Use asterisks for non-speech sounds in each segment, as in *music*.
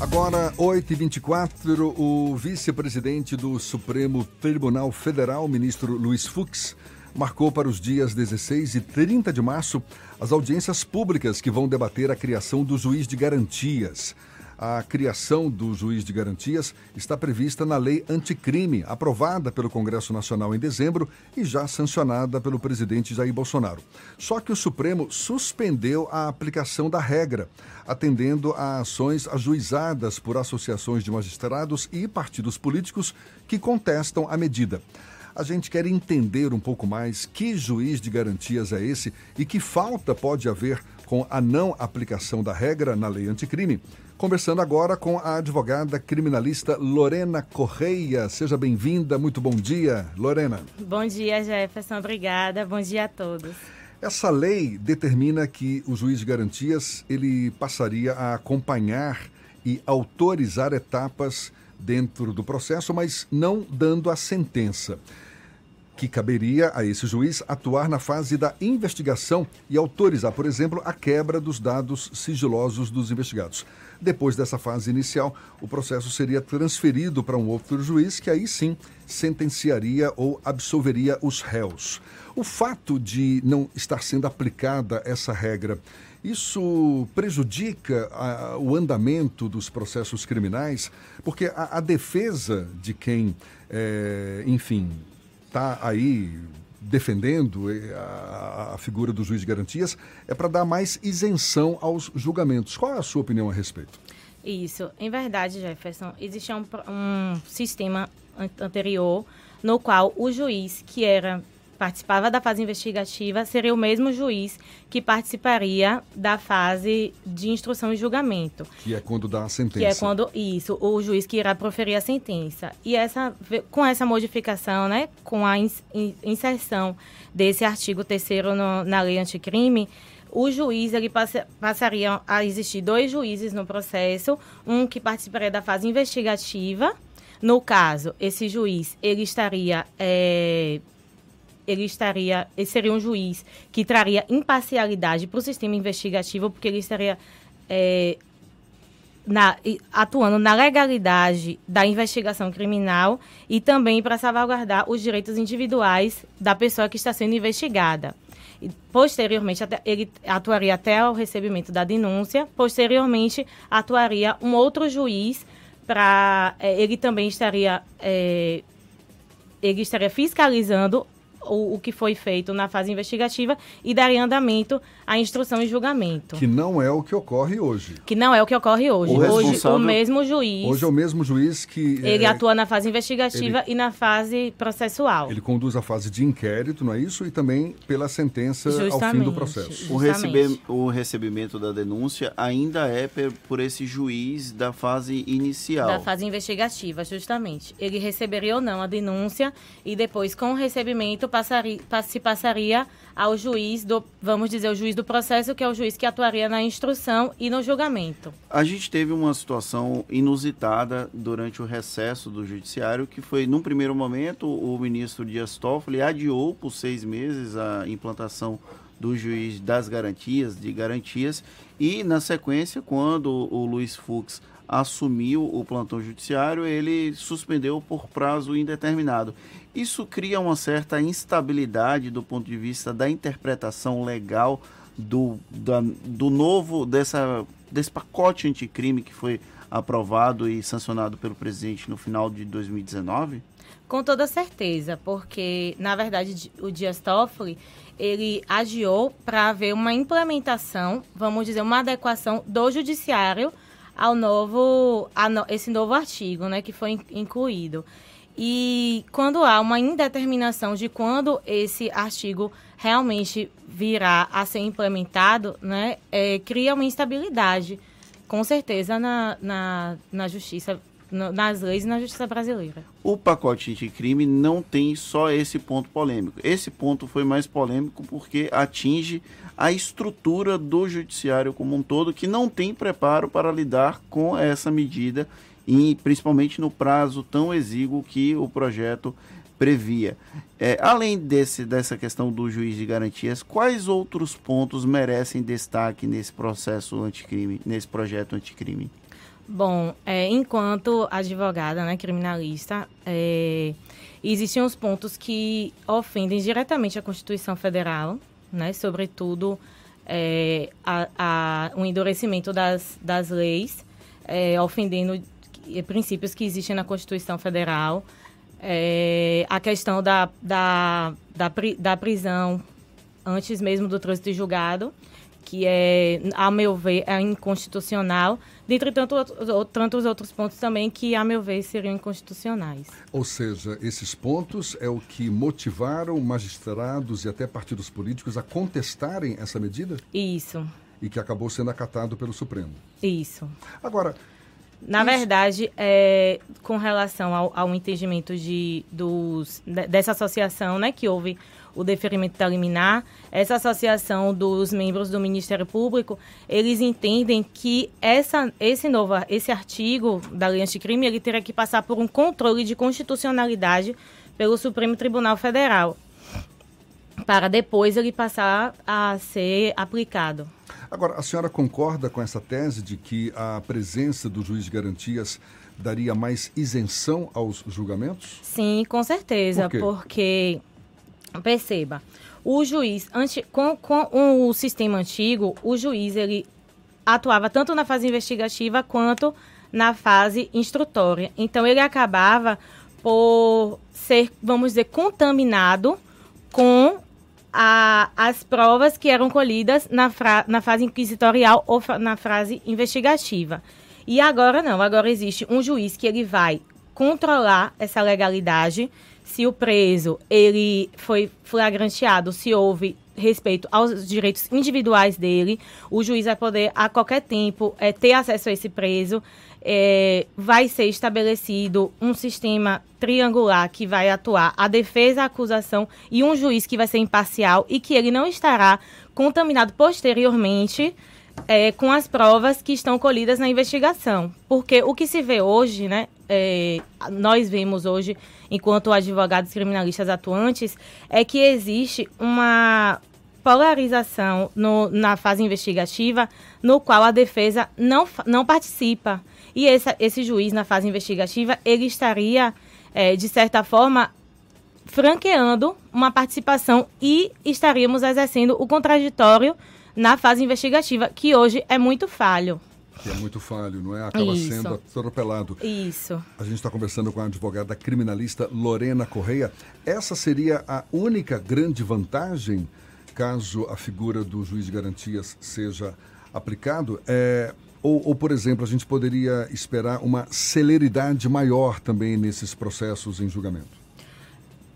Agora, 8h24, o vice-presidente do Supremo Tribunal Federal, ministro Luiz Fux, marcou para os dias 16 e 30 de março as audiências públicas que vão debater a criação do juiz de garantias. A criação do juiz de garantias está prevista na Lei Anticrime, aprovada pelo Congresso Nacional em dezembro e já sancionada pelo presidente Jair Bolsonaro. Só que o Supremo suspendeu a aplicação da regra, atendendo a ações ajuizadas por associações de magistrados e partidos políticos que contestam a medida. A gente quer entender um pouco mais que juiz de garantias é esse e que falta pode haver com a não aplicação da regra na lei anticrime. Conversando agora com a advogada criminalista Lorena Correia. Seja bem-vinda, muito bom dia, Lorena. Bom dia, Jefferson, obrigada. Bom dia a todos. Essa lei determina que o juiz de garantias ele passaria a acompanhar e autorizar etapas dentro do processo, mas não dando a sentença que caberia a esse juiz atuar na fase da investigação e autorizar, por exemplo, a quebra dos dados sigilosos dos investigados. Depois dessa fase inicial, o processo seria transferido para um outro juiz que aí sim sentenciaria ou absolveria os réus. O fato de não estar sendo aplicada essa regra, isso prejudica a, o andamento dos processos criminais, porque a, a defesa de quem, é, enfim, está aí defendendo eh, a, a, figura do juiz de garantias é para dar mais isenção aos julgamentos. Qual é a sua opinião a respeito? Isso. Em verdade, Jefferson, existia um, um sistema anterior no qual o juiz, que era participava da fase investigativa seria o mesmo juiz que participaria da fase de instrução e julgamento. Que é quando dá a sentença. Que é quando, isso, o juiz que irá proferir a sentença. E essa, com essa modificação, né, com a inserção desse artigo 3 na lei anticrime, o juiz ele passa, passaria a existir dois juízes no processo, um que participaria da fase investigativa. No caso, esse juiz ele estaria é, ele estaria, ele seria um juiz que traria imparcialidade para o sistema investigativo, porque ele estaria é, na, atuando na legalidade da investigação criminal e também para salvaguardar os direitos individuais da pessoa que está sendo investigada. E, posteriormente, ele atuaria até o recebimento da denúncia. Posteriormente, atuaria um outro juiz para. É, ele também estaria. É, ele estaria fiscalizando o, o que foi feito na fase investigativa e daria andamento à instrução e julgamento. Que não é o que ocorre hoje. Que não é o que ocorre hoje. O hoje, o mesmo juiz. Hoje é o mesmo juiz que. Ele é... atua na fase investigativa ele... e na fase processual. Ele conduz a fase de inquérito, não é isso? E também pela sentença justamente, ao fim do processo. O, recebe... o recebimento da denúncia ainda é por esse juiz da fase inicial. Da fase investigativa, justamente. Ele receberia ou não a denúncia e depois, com o recebimento, passaria, se passaria ao juiz do, vamos dizer, o juiz do processo, que é o juiz que atuaria na instrução e no julgamento. A gente teve uma situação inusitada durante o recesso do judiciário, que foi, num primeiro momento, o ministro Dias Toffoli adiou por seis meses a implantação do juiz das garantias, de garantias, e na sequência, quando o Luiz Fux assumiu o plantão judiciário, ele suspendeu por prazo indeterminado. Isso cria uma certa instabilidade do ponto de vista da interpretação legal do, da, do novo, dessa, desse pacote anticrime que foi aprovado e sancionado pelo presidente no final de 2019? Com toda certeza, porque, na verdade, o Dias Toffoli, ele agiou para haver uma implementação, vamos dizer, uma adequação do judiciário ao novo, a no, esse novo artigo, né, que foi incluído. E quando há uma indeterminação de quando esse artigo realmente virá a ser implementado, né, é, cria uma instabilidade, com certeza, na, na, na justiça nas leis e na justiça brasileira. O pacote anticrime não tem só esse ponto polêmico. Esse ponto foi mais polêmico porque atinge a estrutura do judiciário como um todo, que não tem preparo para lidar com essa medida, e principalmente no prazo tão exíguo que o projeto previa. É, além desse, dessa questão do juiz de garantias, quais outros pontos merecem destaque nesse processo anticrime, nesse projeto anticrime? Bom, é, enquanto advogada, né, criminalista, é, existem os pontos que ofendem diretamente a Constituição Federal, né, sobretudo é, a, a, o endurecimento das, das leis, é, ofendendo princípios que existem na Constituição Federal, é, a questão da, da, da, da prisão antes mesmo do trânsito julgado, que é, a meu ver, é inconstitucional, dentre tanto, tantos outros pontos também que, a meu ver, seriam inconstitucionais. Ou seja, esses pontos é o que motivaram magistrados e até partidos políticos a contestarem essa medida? Isso. E que acabou sendo acatado pelo Supremo. Isso. Agora, na Isso. verdade, é, com relação ao, ao entendimento de, dos, dessa associação, né, que houve o deferimento da liminar, essa associação dos membros do Ministério Público, eles entendem que essa, esse novo esse artigo da lei anticrime ele terá que passar por um controle de constitucionalidade pelo Supremo Tribunal Federal para depois ele passar a ser aplicado. Agora, a senhora concorda com essa tese de que a presença do juiz de garantias daria mais isenção aos julgamentos? Sim, com certeza, Por porque perceba, o juiz, antes, com, com o sistema antigo, o juiz ele atuava tanto na fase investigativa quanto na fase instrutória. Então ele acabava por ser, vamos dizer, contaminado com a, as provas que eram colhidas na, fra, na fase inquisitorial ou na fase investigativa. E agora não, agora existe um juiz que ele vai controlar essa legalidade, se o preso ele foi flagranteado, se houve respeito aos direitos individuais dele, o juiz vai poder a qualquer tempo é, ter acesso a esse preso. É, vai ser estabelecido um sistema triangular que vai atuar a defesa, a acusação e um juiz que vai ser imparcial e que ele não estará contaminado posteriormente é, com as provas que estão colhidas na investigação. Porque o que se vê hoje, né, é, nós vemos hoje, enquanto advogados criminalistas atuantes, é que existe uma polarização no, na fase investigativa, no qual a defesa não, não participa. E esse, esse juiz, na fase investigativa, ele estaria, é, de certa forma, franqueando uma participação e estaríamos exercendo o contraditório na fase investigativa, que hoje é muito falho. Que é muito falho, não é? Acaba Isso. sendo atropelado. Isso. A gente está conversando com a advogada criminalista Lorena Correia. Essa seria a única grande vantagem caso a figura do juiz de garantias seja aplicado? É, ou, ou, por exemplo, a gente poderia esperar uma celeridade maior também nesses processos em julgamento?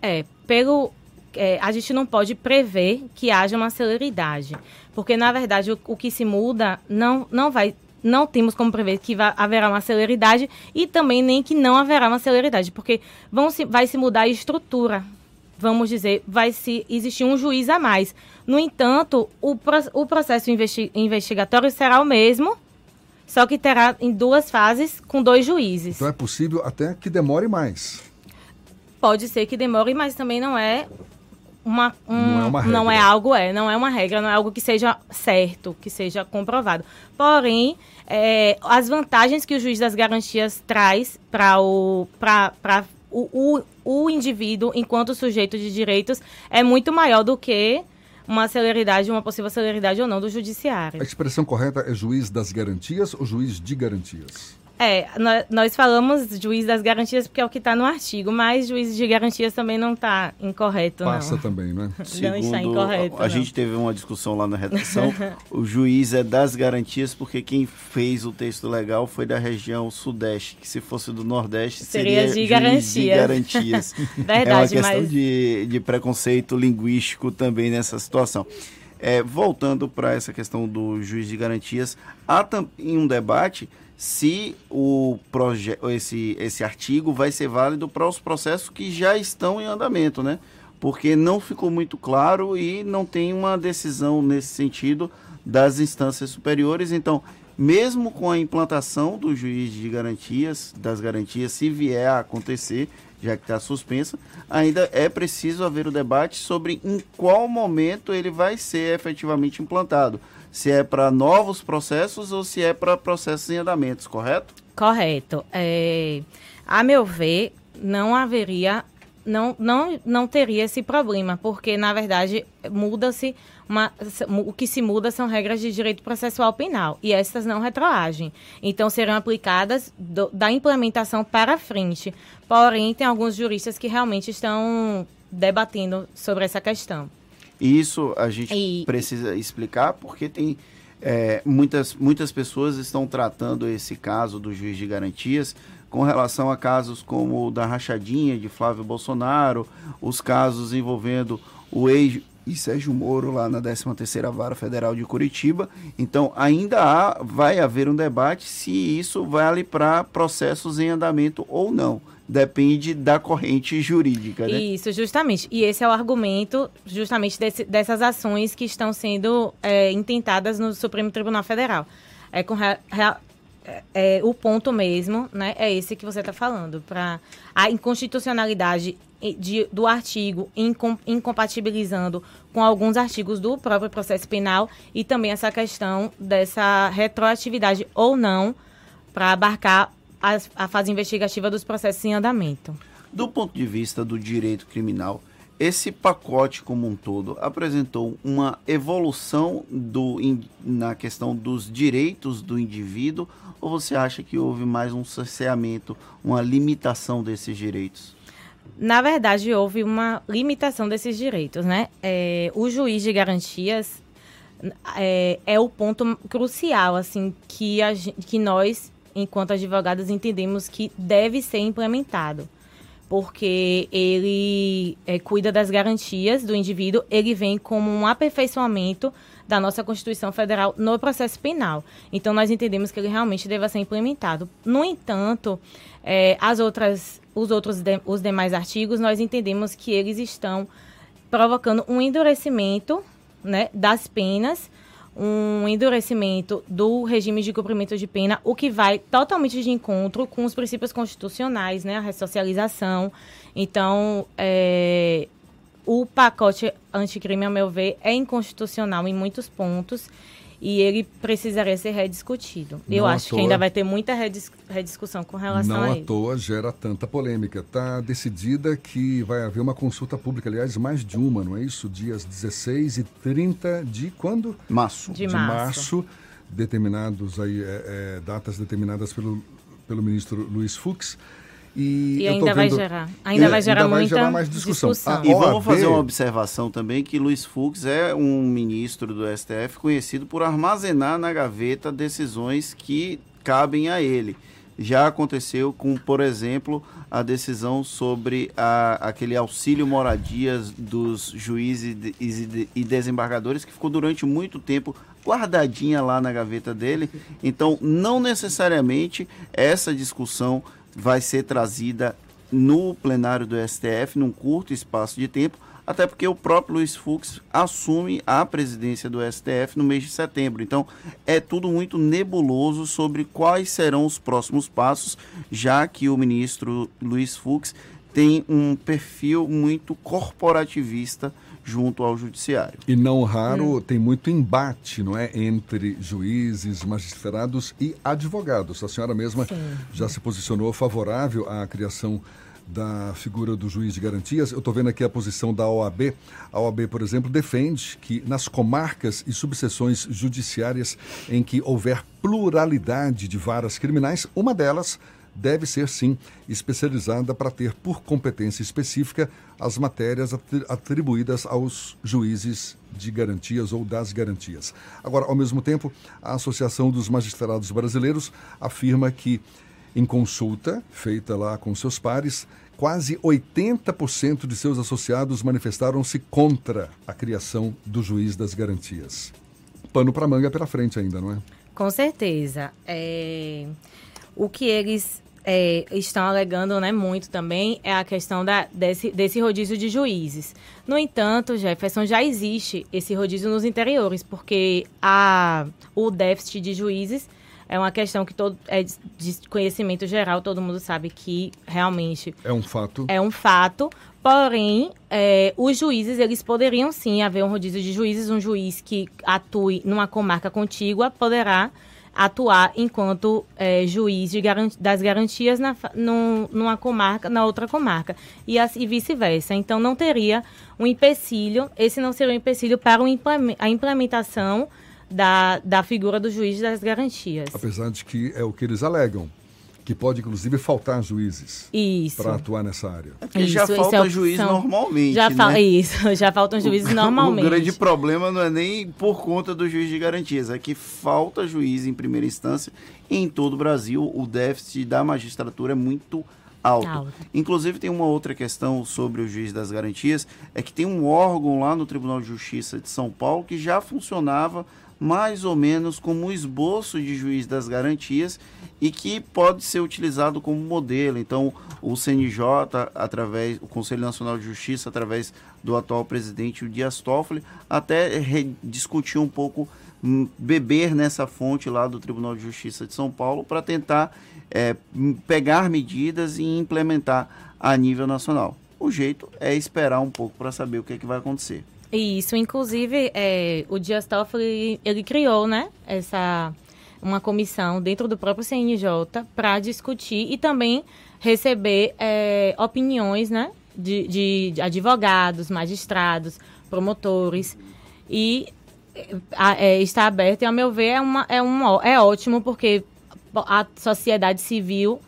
É, pelo é, a gente não pode prever que haja uma celeridade, porque na verdade o, o, que se muda não, não vai, não temos como prever que vai, haverá uma celeridade e também nem que não haverá uma celeridade, porque vão se, vai se mudar a estrutura, vamos dizer, vai se existir um juiz a mais. No entanto, o, o processo investi, investigatório será o mesmo, só que terá em duas fases com dois juízes. Então é possível até que demore mais. Pode ser que demore, mas também não é uma, um, não, é uma regra. não é algo, é, não é uma regra, não é algo que seja certo, que seja comprovado. Porém, é, as vantagens que o juiz das garantias traz para o, pra, o, o, o indivíduo enquanto sujeito de direitos é muito maior do que uma celeridade, uma possível celeridade ou não do judiciário. A expressão correta é juiz das garantias ou juiz de garantias? É, nós falamos juiz das garantias porque é o que está no artigo, mas juiz de garantias também não está incorreto, Passa não. também, né? Segundo, *laughs* não está incorreto. A, a gente teve uma discussão lá na redação. *laughs* o juiz é das garantias porque quem fez o texto legal foi da região sudeste, que se fosse do nordeste seria, seria de, garantias. de garantias. *laughs* Verdade, é uma questão mas... de, de preconceito linguístico também nessa situação. É, voltando para essa questão do juiz de garantias, há em um debate se o esse, esse artigo vai ser válido para os processos que já estão em andamento, né? Porque não ficou muito claro e não tem uma decisão nesse sentido das instâncias superiores. Então, mesmo com a implantação do juiz de garantias, das garantias, se vier a acontecer, já que está suspensa, ainda é preciso haver o debate sobre em qual momento ele vai ser efetivamente implantado se é para novos processos ou se é para processos em andamentos, correto? Correto. É, a meu ver, não haveria, não, não, não teria esse problema, porque, na verdade, muda-se uma, o que se muda são regras de direito processual penal e essas não retroagem. Então serão aplicadas do, da implementação para frente. Porém, tem alguns juristas que realmente estão debatendo sobre essa questão. Isso a gente e... precisa explicar porque tem é, muitas, muitas pessoas estão tratando esse caso do juiz de garantias com relação a casos como o da rachadinha de Flávio Bolsonaro, os casos envolvendo o ex e Sérgio Moro lá na 13ª Vara Federal de Curitiba. Então, ainda há, vai haver um debate se isso vale para processos em andamento ou não. Depende da corrente jurídica, né? Isso, justamente. E esse é o argumento justamente desse, dessas ações que estão sendo é, intentadas no Supremo Tribunal Federal. É com é, é, o ponto mesmo, né, é esse que você está falando, para a inconstitucionalidade de, do artigo incom, incompatibilizando com alguns artigos do próprio processo penal e também essa questão dessa retroatividade ou não para abarcar a, a fase investigativa dos processos em andamento. Do ponto de vista do direito criminal, esse pacote como um todo apresentou uma evolução do, in, na questão dos direitos do indivíduo ou você acha que houve mais um cerceamento, uma limitação desses direitos? Na verdade, houve uma limitação desses direitos, né? É, o juiz de garantias é, é, o ponto crucial, assim, que, a, que nós, enquanto advogados, entendemos que deve ser implementado porque ele é, cuida das garantias do indivíduo, ele vem como um aperfeiçoamento da nossa Constituição Federal no processo penal. Então, nós entendemos que ele realmente deva ser implementado. No entanto, é, as outras, os outros de, os demais artigos, nós entendemos que eles estão provocando um endurecimento né, das penas um endurecimento do regime de cumprimento de pena, o que vai totalmente de encontro com os princípios constitucionais, né, a ressocialização. Então, é, o pacote anticrime, ao meu ver, é inconstitucional em muitos pontos e ele precisaria ser rediscutido. Não Eu acho toa, que ainda vai ter muita redis, rediscussão com relação a isso. Não à toa gera tanta polêmica. Está decidida que vai haver uma consulta pública, aliás, mais de uma, não é isso? Dias 16 e 30 de quando? Março. De, de março. março. Determinados aí, é, é, datas determinadas pelo, pelo ministro Luiz Fux. E, e ainda vai gerar. Ainda é, vai gerar ainda muita vai gerar mais discussão. discussão. e vamos fazer uma observação também que Luiz Fux é um ministro do STF conhecido por armazenar na gaveta decisões que cabem a ele. Já aconteceu com, por exemplo, a decisão sobre a, aquele auxílio moradias dos juízes e desembargadores que ficou durante muito tempo guardadinha lá na gaveta dele. Então, não necessariamente essa discussão vai ser trazida no plenário do STF num curto espaço de tempo, até porque o próprio Luiz Fux assume a presidência do STF no mês de setembro. Então, é tudo muito nebuloso sobre quais serão os próximos passos, já que o ministro Luiz Fux tem um perfil muito corporativista junto ao judiciário. E não raro hum. tem muito embate, não é, entre juízes, magistrados e advogados. A senhora mesma Sim. já se posicionou favorável à criação da figura do juiz de garantias. Eu estou vendo aqui a posição da OAB. A OAB, por exemplo, defende que nas comarcas e subseções judiciárias em que houver pluralidade de varas criminais, uma delas deve ser sim especializada para ter por competência específica as matérias atribuídas aos juízes de garantias ou das garantias. Agora, ao mesmo tempo, a Associação dos Magistrados Brasileiros afirma que em consulta feita lá com seus pares, quase 80% de seus associados manifestaram-se contra a criação do juiz das garantias. Pano para manga pela frente ainda, não é? Com certeza. É... O que eles é, estão alegando né, muito também é a questão da, desse, desse rodízio de juízes. No entanto, Jefferson, já existe esse rodízio nos interiores, porque a, o déficit de juízes é uma questão que todo, é de conhecimento geral, todo mundo sabe que realmente... É um fato. É um fato, porém, é, os juízes, eles poderiam sim haver um rodízio de juízes, um juiz que atue numa comarca contígua poderá atuar enquanto é, juiz das garantias na, num, numa comarca, na outra comarca, e, e vice-versa. Então, não teria um empecilho, esse não seria um empecilho para a implementação da, da figura do juiz das garantias. Apesar de que é o que eles alegam que pode inclusive faltar juízes para atuar nessa área. É já falta é juiz normalmente. Já fa né? Isso, *laughs* já faltam juízes o, normalmente. O grande problema não é nem por conta do juiz de garantias, é que falta juiz em primeira instância em todo o Brasil. O déficit da magistratura é muito alto. alto. Inclusive tem uma outra questão sobre o juiz das garantias, é que tem um órgão lá no Tribunal de Justiça de São Paulo que já funcionava mais ou menos como um esboço de juiz das garantias e que pode ser utilizado como modelo. Então, o CNJ, através, o Conselho Nacional de Justiça, através do atual presidente, o Dias Toffoli, até discutiu um pouco hum, beber nessa fonte lá do Tribunal de Justiça de São Paulo para tentar é, pegar medidas e implementar a nível nacional. O jeito é esperar um pouco para saber o que, é que vai acontecer. Isso, inclusive, é, o Dias Toffoli, ele criou, né, essa, uma comissão dentro do próprio CNJ para discutir e também receber é, opiniões, né, de, de, de, advogados, magistrados, promotores e é, está aberto e, ao meu ver, é, uma, é, um, é ótimo porque a sociedade civil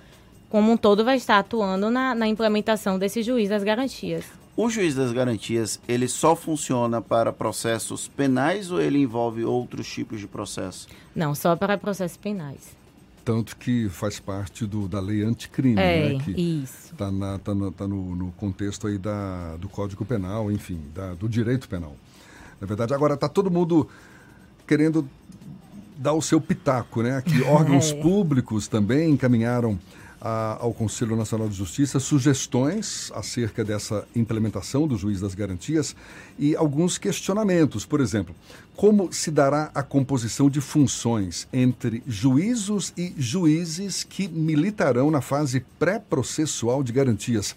como um todo vai estar atuando na, na implementação desse juiz das garantias. O juiz das garantias, ele só funciona para processos penais ou ele envolve outros tipos de processo? Não, só para processos penais. Tanto que faz parte do, da lei anticrime, é, né? Que isso. Está tá no, tá no, no, contexto aí da, do Código Penal, enfim, da, do direito penal. Na verdade, agora está todo mundo querendo dar o seu pitaco, né? Aqui *laughs* órgãos é. públicos também encaminharam a, ao Conselho Nacional de Justiça sugestões acerca dessa implementação do juiz das garantias e alguns questionamentos. Por exemplo, como se dará a composição de funções entre juízos e juízes que militarão na fase pré-processual de garantias?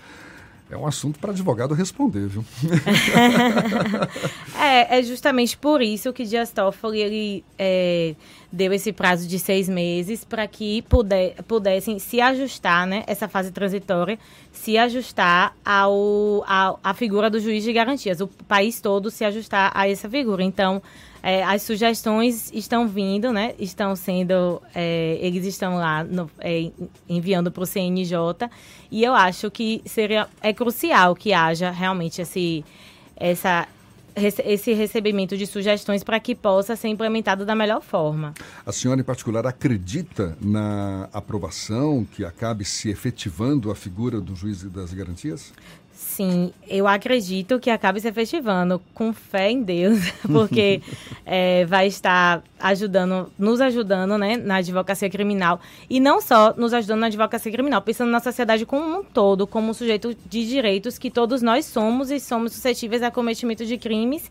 É um assunto para advogado responder, viu? *laughs* é, é justamente por isso que Dias Toffoli ele, é, deu esse prazo de seis meses para que puder, pudessem se ajustar, né, essa fase transitória, se ajustar ao, ao, à figura do juiz de garantias, o país todo se ajustar a essa figura. Então, é, as sugestões estão vindo, né, estão sendo, é, eles estão lá no, é, enviando para o CNJ e eu acho que seria, é crucial que haja realmente esse, essa esse recebimento de sugestões para que possa ser implementado da melhor forma. A senhora, em particular, acredita na aprovação que acabe se efetivando a figura do juiz das garantias? Sim, eu acredito que acabe se efetivando com fé em Deus, *laughs* porque é, vai estar ajudando, nos ajudando, né, na advocacia criminal e não só nos ajudando na advocacia criminal, pensando na sociedade como um todo, como um sujeito de direitos que todos nós somos e somos suscetíveis a cometimento de crimes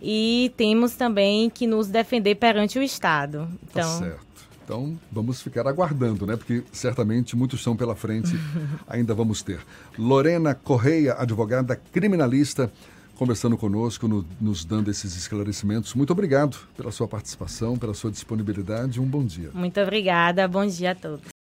e temos também que nos defender perante o Estado. Tá então, tá certo. Então, vamos ficar aguardando, né? Porque certamente muitos são pela frente, *laughs* ainda vamos ter. Lorena Correia, advogada criminalista, conversando conosco, no, nos dando esses esclarecimentos. Muito obrigado pela sua participação, pela sua disponibilidade. Um bom dia. Muito obrigada. Bom dia a todos.